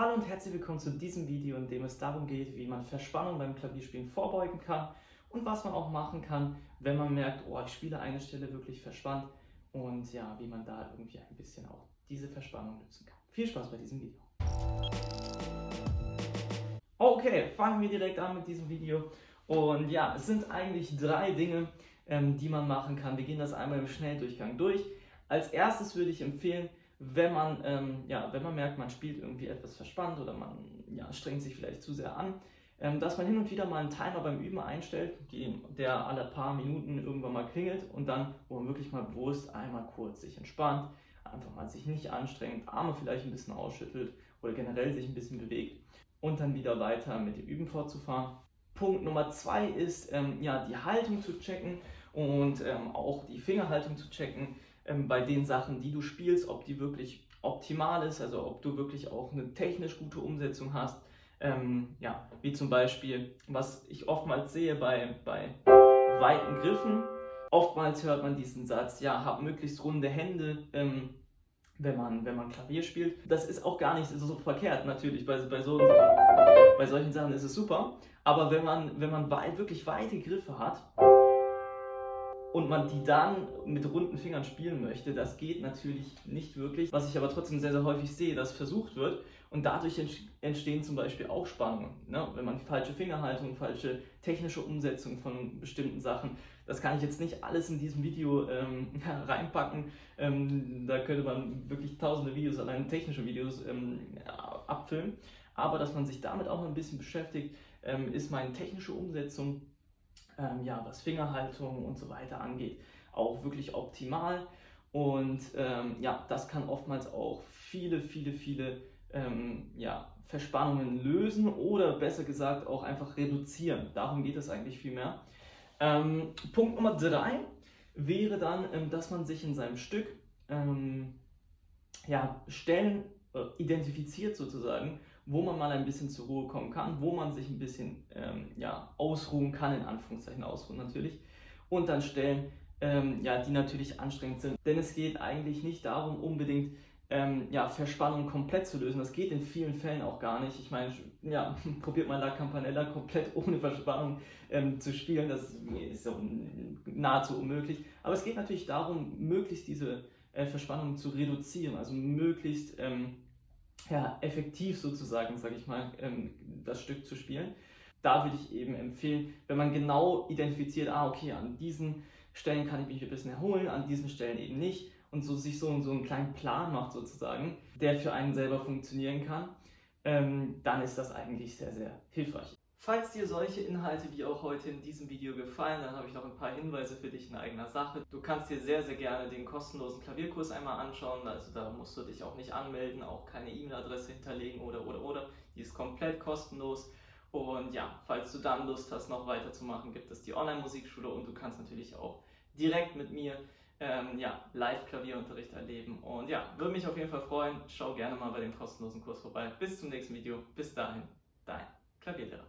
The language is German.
Hallo und herzlich willkommen zu diesem Video, in dem es darum geht, wie man Verspannung beim Klavierspielen vorbeugen kann und was man auch machen kann, wenn man merkt, oh, ich spiele eine Stelle wirklich verspannt und ja, wie man da irgendwie ein bisschen auch diese Verspannung lösen kann. Viel Spaß bei diesem Video. Okay, fangen wir direkt an mit diesem Video. Und ja, es sind eigentlich drei Dinge, ähm, die man machen kann. Wir gehen das einmal im Schnelldurchgang durch. Als erstes würde ich empfehlen, wenn man, ähm, ja, wenn man merkt, man spielt irgendwie etwas verspannt oder man ja, strengt sich vielleicht zu sehr an, ähm, dass man hin und wieder mal einen Timer beim Üben einstellt, die, der alle paar Minuten irgendwann mal klingelt und dann, wo man wirklich mal bewusst einmal kurz sich entspannt, einfach mal sich nicht anstrengt, Arme vielleicht ein bisschen ausschüttelt oder generell sich ein bisschen bewegt und dann wieder weiter mit dem Üben fortzufahren. Punkt Nummer zwei ist, ähm, ja, die Haltung zu checken und ähm, auch die Fingerhaltung zu checken ähm, bei den Sachen, die du spielst, ob die wirklich optimal ist, also ob du wirklich auch eine technisch gute Umsetzung hast. Ähm, ja, wie zum Beispiel, was ich oftmals sehe bei, bei weiten Griffen. Oftmals hört man diesen Satz, ja, hab möglichst runde Hände, ähm, wenn, man, wenn man Klavier spielt. Das ist auch gar nicht so verkehrt, natürlich. Bei, bei, so, bei solchen Sachen ist es super. Aber wenn man, wenn man weit, wirklich weite Griffe hat, und man die dann mit runden Fingern spielen möchte, das geht natürlich nicht wirklich. Was ich aber trotzdem sehr, sehr häufig sehe, dass versucht wird und dadurch entstehen zum Beispiel auch Spannungen. Ne? Wenn man falsche Fingerhaltung, falsche technische Umsetzung von bestimmten Sachen, das kann ich jetzt nicht alles in diesem Video ähm, reinpacken. Ähm, da könnte man wirklich tausende Videos, allein technische Videos ähm, abfilmen. Aber dass man sich damit auch ein bisschen beschäftigt, ähm, ist meine technische Umsetzung ähm, ja, was Fingerhaltung und so weiter angeht, auch wirklich optimal. Und ähm, ja, das kann oftmals auch viele, viele, viele ähm, ja, Verspannungen lösen oder besser gesagt auch einfach reduzieren. Darum geht es eigentlich viel mehr. Ähm, Punkt Nummer drei wäre dann, ähm, dass man sich in seinem Stück ähm, ja, Stellen äh, identifiziert sozusagen, wo man mal ein bisschen zur Ruhe kommen kann, wo man sich ein bisschen ähm, ja, ausruhen kann, in Anführungszeichen ausruhen natürlich, und dann Stellen, ähm, ja, die natürlich anstrengend sind. Denn es geht eigentlich nicht darum, unbedingt ähm, ja, Verspannung komplett zu lösen. Das geht in vielen Fällen auch gar nicht. Ich meine, ja, probiert mal La Campanella komplett ohne Verspannung ähm, zu spielen. Das ist so nahezu unmöglich. Aber es geht natürlich darum, möglichst diese äh, Verspannung zu reduzieren, also möglichst ähm, ja, effektiv sozusagen, sage ich mal, ähm, das Stück zu spielen. Da würde ich eben empfehlen, wenn man genau identifiziert, ah, okay, an diesen Stellen kann ich mich ein bisschen erholen, an diesen Stellen eben nicht und so sich so, so einen kleinen Plan macht sozusagen, der für einen selber funktionieren kann, ähm, dann ist das eigentlich sehr, sehr hilfreich. Falls dir solche Inhalte wie auch heute in diesem Video gefallen, dann habe ich noch ein paar Hinweise für dich in eigener Sache. Du kannst dir sehr, sehr gerne den kostenlosen Klavierkurs einmal anschauen. Also da musst du dich auch nicht anmelden, auch keine E-Mail-Adresse hinterlegen oder oder oder. Die ist komplett kostenlos. Und ja, falls du dann Lust hast, noch weiterzumachen, gibt es die Online-Musikschule und du kannst natürlich auch direkt mit mir ähm, ja, Live-Klavierunterricht erleben. Und ja, würde mich auf jeden Fall freuen. Schau gerne mal bei dem kostenlosen Kurs vorbei. Bis zum nächsten Video. Bis dahin, dein Klavierlehrer.